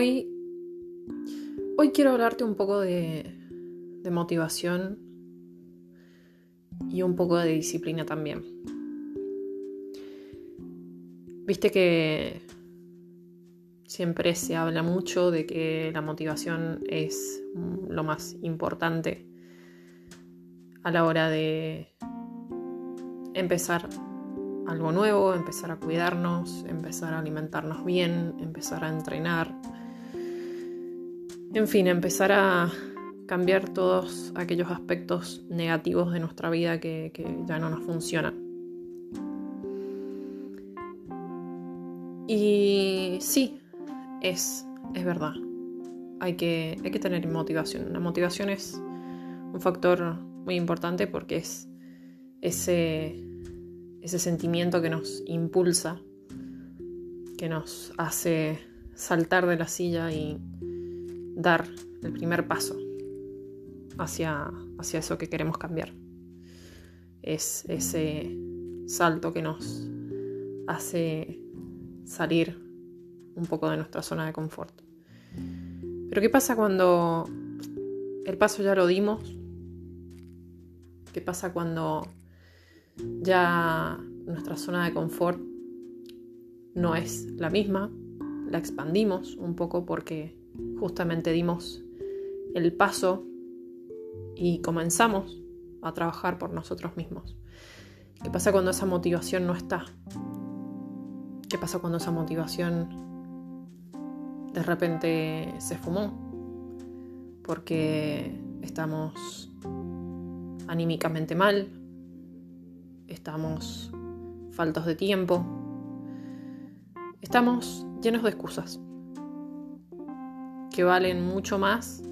hoy, hoy quiero hablarte un poco de, de motivación y un poco de disciplina también. Viste que siempre se habla mucho de que la motivación es lo más importante a la hora de empezar algo nuevo, empezar a cuidarnos, empezar a alimentarnos bien, empezar a entrenar. En fin, empezar a cambiar todos aquellos aspectos negativos de nuestra vida que, ya no nos funcionan. Y sí, es, es verdad. Hay que, hay que tener motivación. La motivación es un factor muy importante porque es ese ese sentimiento que nos impulsa, que nos hace saltar de la silla y dar el primer paso hacia, hacia eso que queremos cambiar. Es ese salto que nos hace salir un poco de nuestra zona de confort. Pero ¿qué pasa cuando el paso ya lo dimos? ¿Qué pasa cuando ya nuestra zona de confort no es la misma, la expandimos un poco porque justamente dimos el paso y comenzamos a trabajar por nosotros mismos. ¿Qué pasa cuando esa motivación no está? ¿Qué pasa cuando esa motivación de repente se fumó? Porque estamos anímicamente mal, estamos faltos de tiempo, estamos llenos de excusas que valen mucho más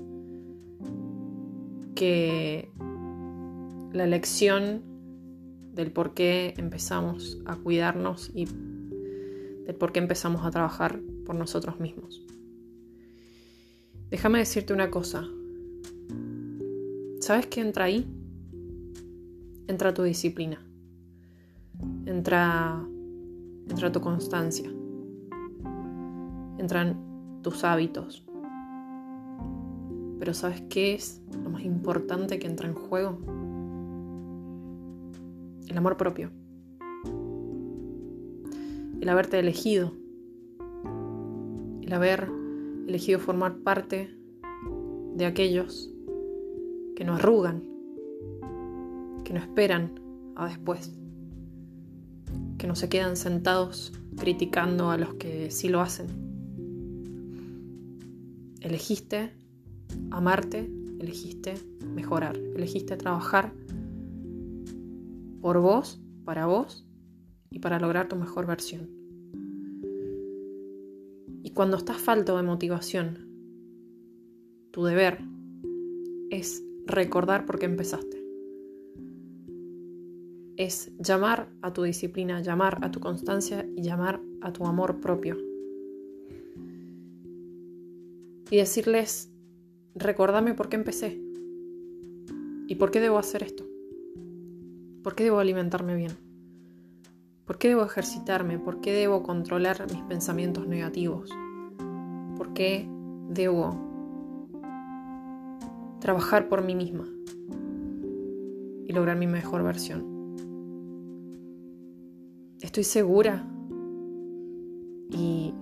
que la elección del por qué empezamos a cuidarnos y del por qué empezamos a trabajar por nosotros mismos. Déjame decirte una cosa. ¿Sabes qué entra ahí? Entra tu disciplina entra, entra tu constancia, entran tus hábitos. Pero ¿sabes qué es lo más importante que entra en juego? El amor propio. El haberte elegido. El haber elegido formar parte de aquellos que no arrugan, que no esperan a después que no se quedan sentados criticando a los que sí lo hacen. Elegiste amarte, elegiste mejorar, elegiste trabajar por vos, para vos y para lograr tu mejor versión. Y cuando estás falto de motivación, tu deber es recordar por qué empezaste es llamar a tu disciplina, llamar a tu constancia y llamar a tu amor propio. Y decirles, recordame por qué empecé y por qué debo hacer esto. ¿Por qué debo alimentarme bien? ¿Por qué debo ejercitarme? ¿Por qué debo controlar mis pensamientos negativos? ¿Por qué debo trabajar por mí misma y lograr mi mejor versión? Estoy segura, y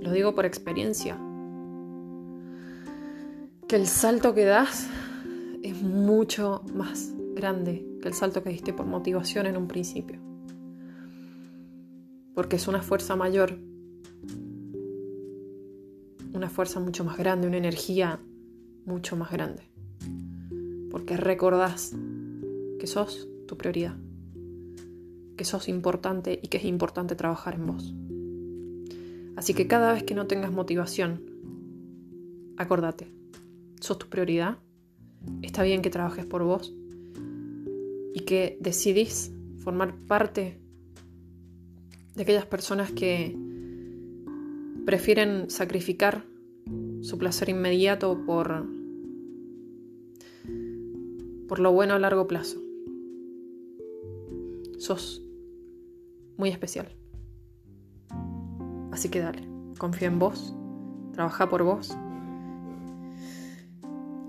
lo digo por experiencia, que el salto que das es mucho más grande que el salto que diste por motivación en un principio. Porque es una fuerza mayor, una fuerza mucho más grande, una energía mucho más grande. Porque recordás que sos tu prioridad que sos importante y que es importante trabajar en vos. Así que cada vez que no tengas motivación, acordate, sos tu prioridad, está bien que trabajes por vos y que decidís formar parte de aquellas personas que prefieren sacrificar su placer inmediato por, por lo bueno a largo plazo. Sos muy especial. Así que dale, confía en vos, trabaja por vos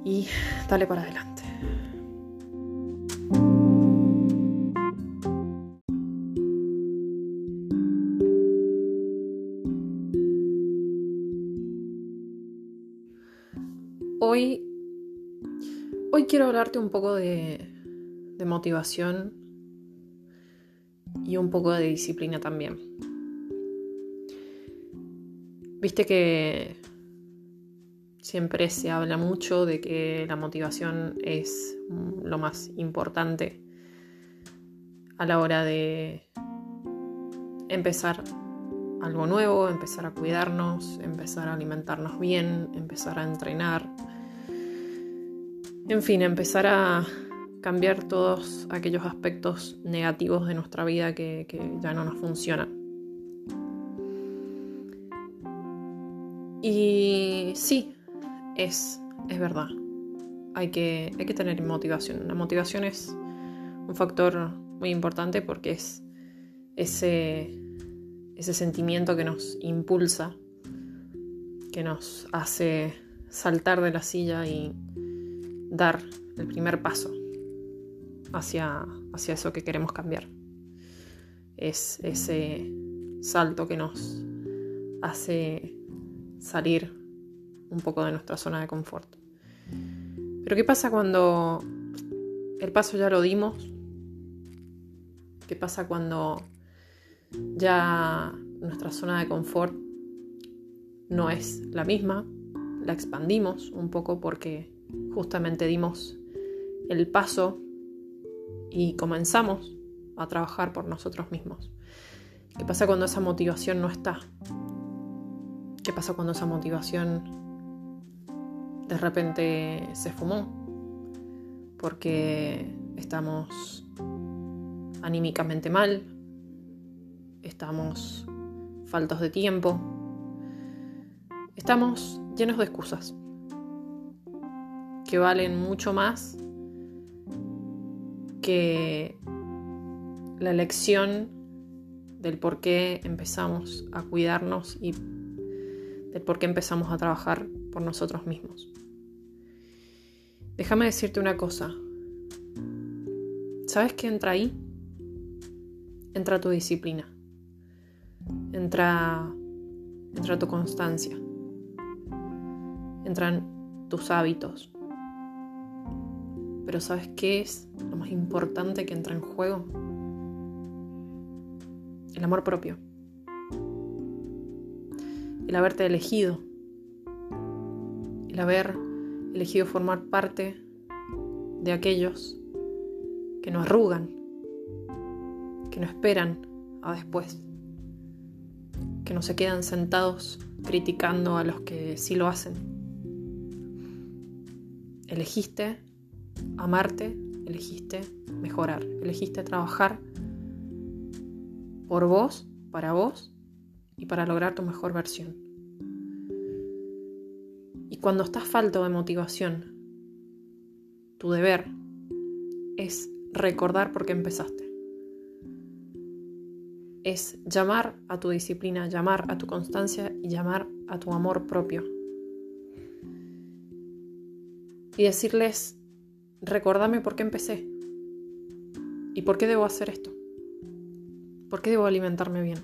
y dale para adelante. Hoy, hoy quiero hablarte un poco de, de motivación y un poco de disciplina también. Viste que siempre se habla mucho de que la motivación es lo más importante a la hora de empezar algo nuevo, empezar a cuidarnos, empezar a alimentarnos bien, empezar a entrenar, en fin, empezar a cambiar todos aquellos aspectos negativos de nuestra vida que, ya no nos funcionan. Y sí, es, es verdad. Hay que, hay que tener motivación. La motivación es un factor muy importante porque es ese, ese sentimiento que nos impulsa, que nos hace saltar de la silla y dar el primer paso hacia, hacia eso que queremos cambiar. Es ese salto que nos hace salir un poco de nuestra zona de confort. Pero ¿qué pasa cuando el paso ya lo dimos? ¿Qué pasa cuando ya nuestra zona de confort no es la misma? La expandimos un poco porque justamente dimos el paso y comenzamos a trabajar por nosotros mismos. ¿Qué pasa cuando esa motivación no está? ¿Qué pasa cuando esa motivación de repente se fumó? Porque estamos anímicamente mal, estamos faltos de tiempo, estamos llenos de excusas que valen mucho más que la lección del por qué empezamos a cuidarnos y del por qué empezamos a trabajar por nosotros mismos. Déjame decirte una cosa. ¿Sabes qué entra ahí? Entra tu disciplina. Entra, entra tu constancia. Entran tus hábitos. Pero ¿sabes qué es lo más importante que entra en juego? El amor propio. El haberte elegido. El haber elegido formar parte de aquellos que no arrugan, que no esperan a después, que no se quedan sentados criticando a los que sí lo hacen. Elegiste amarte, elegiste mejorar, elegiste trabajar por vos, para vos y para lograr tu mejor versión. Cuando estás falto de motivación, tu deber es recordar por qué empezaste. Es llamar a tu disciplina, llamar a tu constancia y llamar a tu amor propio. Y decirles, Recordame por qué empecé. ¿Y por qué debo hacer esto? ¿Por qué debo alimentarme bien?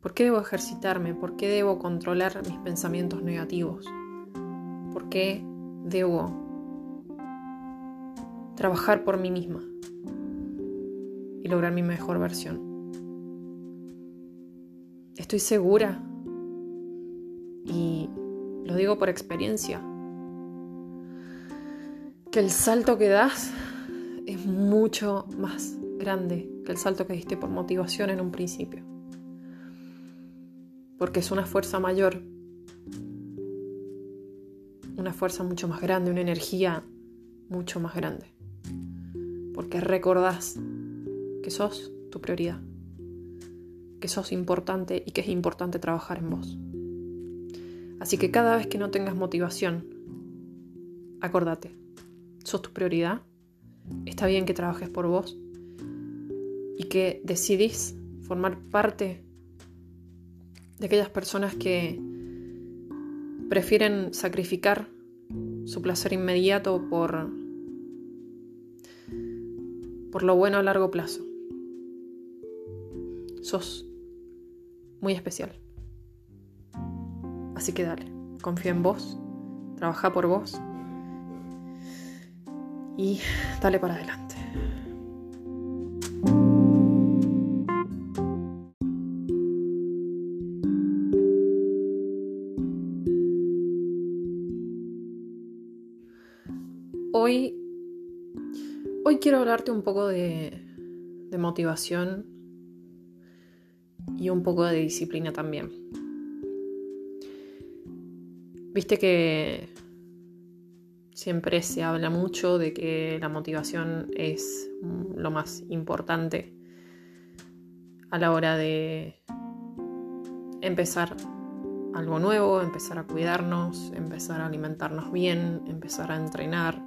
¿Por qué debo ejercitarme? ¿Por qué debo controlar mis pensamientos negativos? ¿Por qué debo trabajar por mí misma y lograr mi mejor versión? Estoy segura y lo digo por experiencia que el salto que das es mucho más grande que el salto que diste por motivación en un principio. Porque es una fuerza mayor, una fuerza mucho más grande, una energía mucho más grande. Porque recordás que sos tu prioridad, que sos importante y que es importante trabajar en vos. Así que cada vez que no tengas motivación, acordate, sos tu prioridad, está bien que trabajes por vos y que decidís formar parte de aquellas personas que prefieren sacrificar su placer inmediato por, por lo bueno a largo plazo. Sos muy especial. Así que dale, confía en vos, trabaja por vos y dale para adelante. Quiero hablarte un poco de, de motivación y un poco de disciplina también. Viste que siempre se habla mucho de que la motivación es lo más importante a la hora de empezar algo nuevo, empezar a cuidarnos, empezar a alimentarnos bien, empezar a entrenar,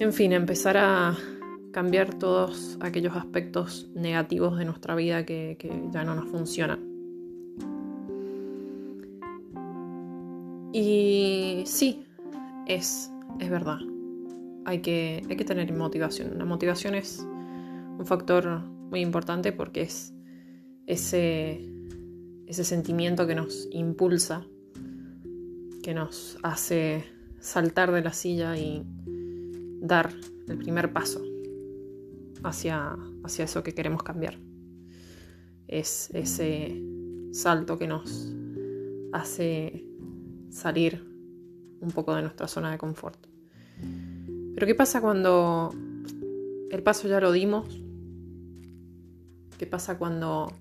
en fin, empezar a cambiar todos aquellos aspectos negativos de nuestra vida que, ya no nos funcionan. Y sí, es, es verdad. Hay que, hay que tener motivación. La motivación es un factor muy importante porque es ese, ese sentimiento que nos impulsa, que nos hace saltar de la silla y dar el primer paso hacia, hacia eso que queremos cambiar. Es ese salto que nos hace salir un poco de nuestra zona de confort. Pero ¿qué pasa cuando el paso ya lo dimos? ¿Qué pasa cuando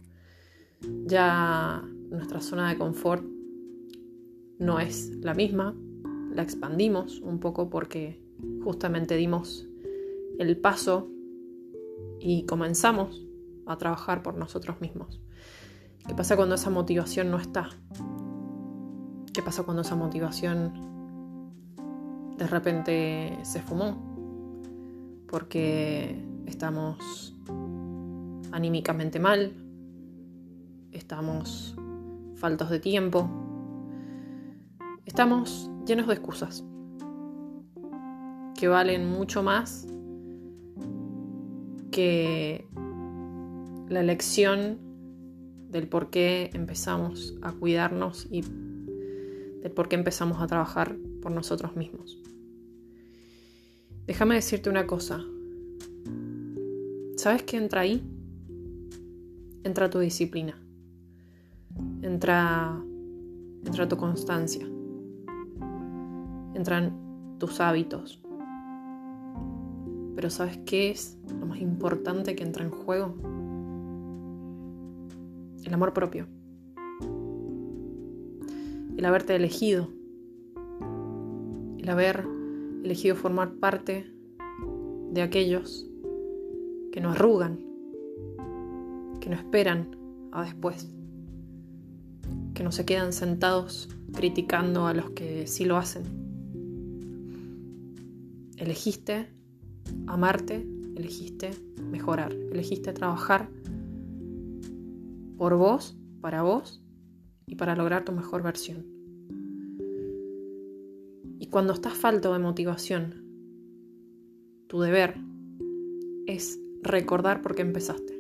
ya nuestra zona de confort no es la misma? La expandimos un poco porque justamente dimos el paso y comenzamos a trabajar por nosotros mismos. ¿Qué pasa cuando esa motivación no está? ¿Qué pasa cuando esa motivación de repente se fumó? Porque estamos anímicamente mal, estamos faltos de tiempo, estamos llenos de excusas que valen mucho más que la elección del por qué empezamos a cuidarnos y del por qué empezamos a trabajar por nosotros mismos. Déjame decirte una cosa. ¿Sabes qué entra ahí? Entra tu disciplina. Entra, entra tu constancia. Entran tus hábitos. Pero ¿sabes qué es lo más importante que entra en juego? El amor propio. El haberte elegido. El haber elegido formar parte de aquellos que no arrugan, que no esperan a después, que no se quedan sentados criticando a los que sí lo hacen. Elegiste amarte, elegiste mejorar, elegiste trabajar por vos, para vos y para lograr tu mejor versión. Y cuando estás falto de motivación, tu deber es recordar por qué empezaste.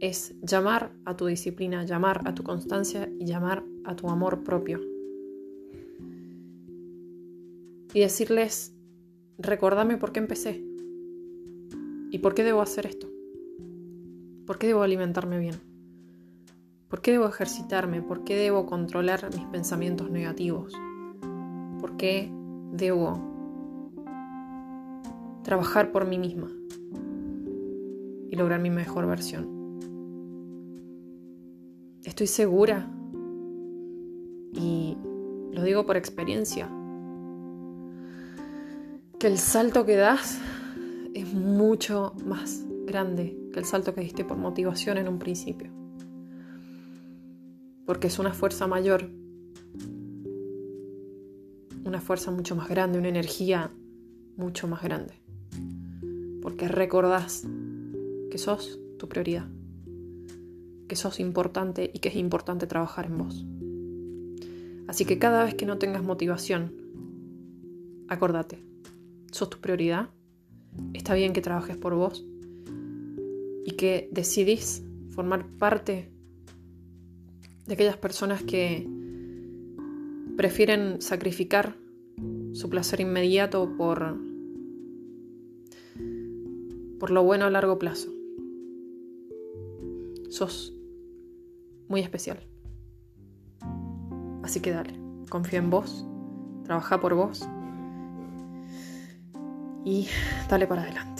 Es llamar a tu disciplina, llamar a tu constancia y llamar a tu amor propio. Y decirles, recordame por qué empecé. ¿Y por qué debo hacer esto? ¿Por qué debo alimentarme bien? ¿Por qué debo ejercitarme? ¿Por qué debo controlar mis pensamientos negativos? ¿Por qué debo trabajar por mí misma y lograr mi mejor versión? Estoy segura y lo digo por experiencia que el salto que das es mucho más grande que el salto que diste por motivación en un principio. Porque es una fuerza mayor, una fuerza mucho más grande, una energía mucho más grande. Porque recordás que sos tu prioridad, que sos importante y que es importante trabajar en vos. Así que cada vez que no tengas motivación, acordate, sos tu prioridad, está bien que trabajes por vos y que decidís formar parte de aquellas personas que prefieren sacrificar su placer inmediato por, por lo bueno a largo plazo. Sos muy especial. Así que dale, confía en vos, trabaja por vos y dale para adelante.